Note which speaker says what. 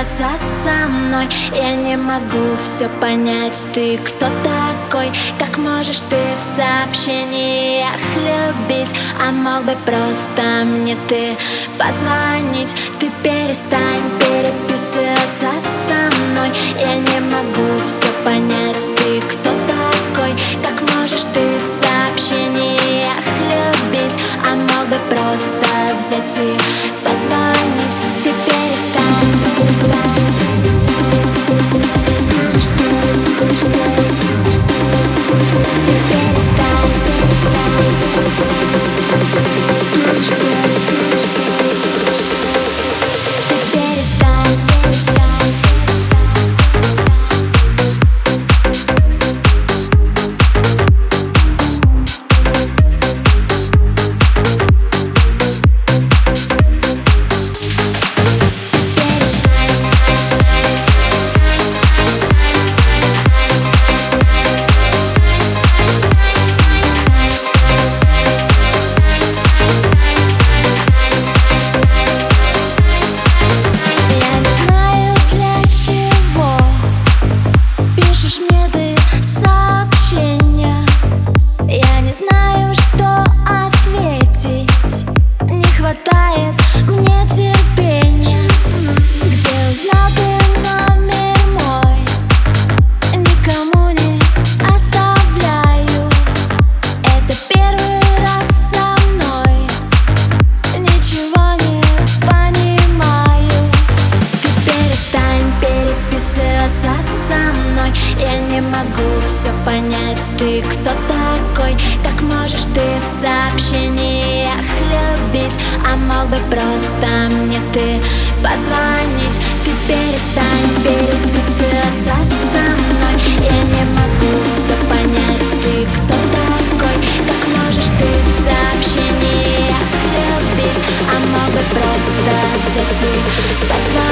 Speaker 1: переписываться со мной Я не могу все понять, ты кто такой? Как можешь ты в сообщениях любить? А мог бы просто мне ты позвонить Ты перестань переписываться со мной Я не могу все понять, ты кто такой? Как можешь ты в сообщениях любить? А мог бы просто взять и позвонить Stop. Могу все понять Ты кто такой? Как можешь ты в сообщениях любить? А мог бы просто мне ты позвонить Ты перестань переписываться со мной Я не могу все понять Ты кто такой? Как можешь ты в сообщениях любить? А мог бы просто взять и позвонить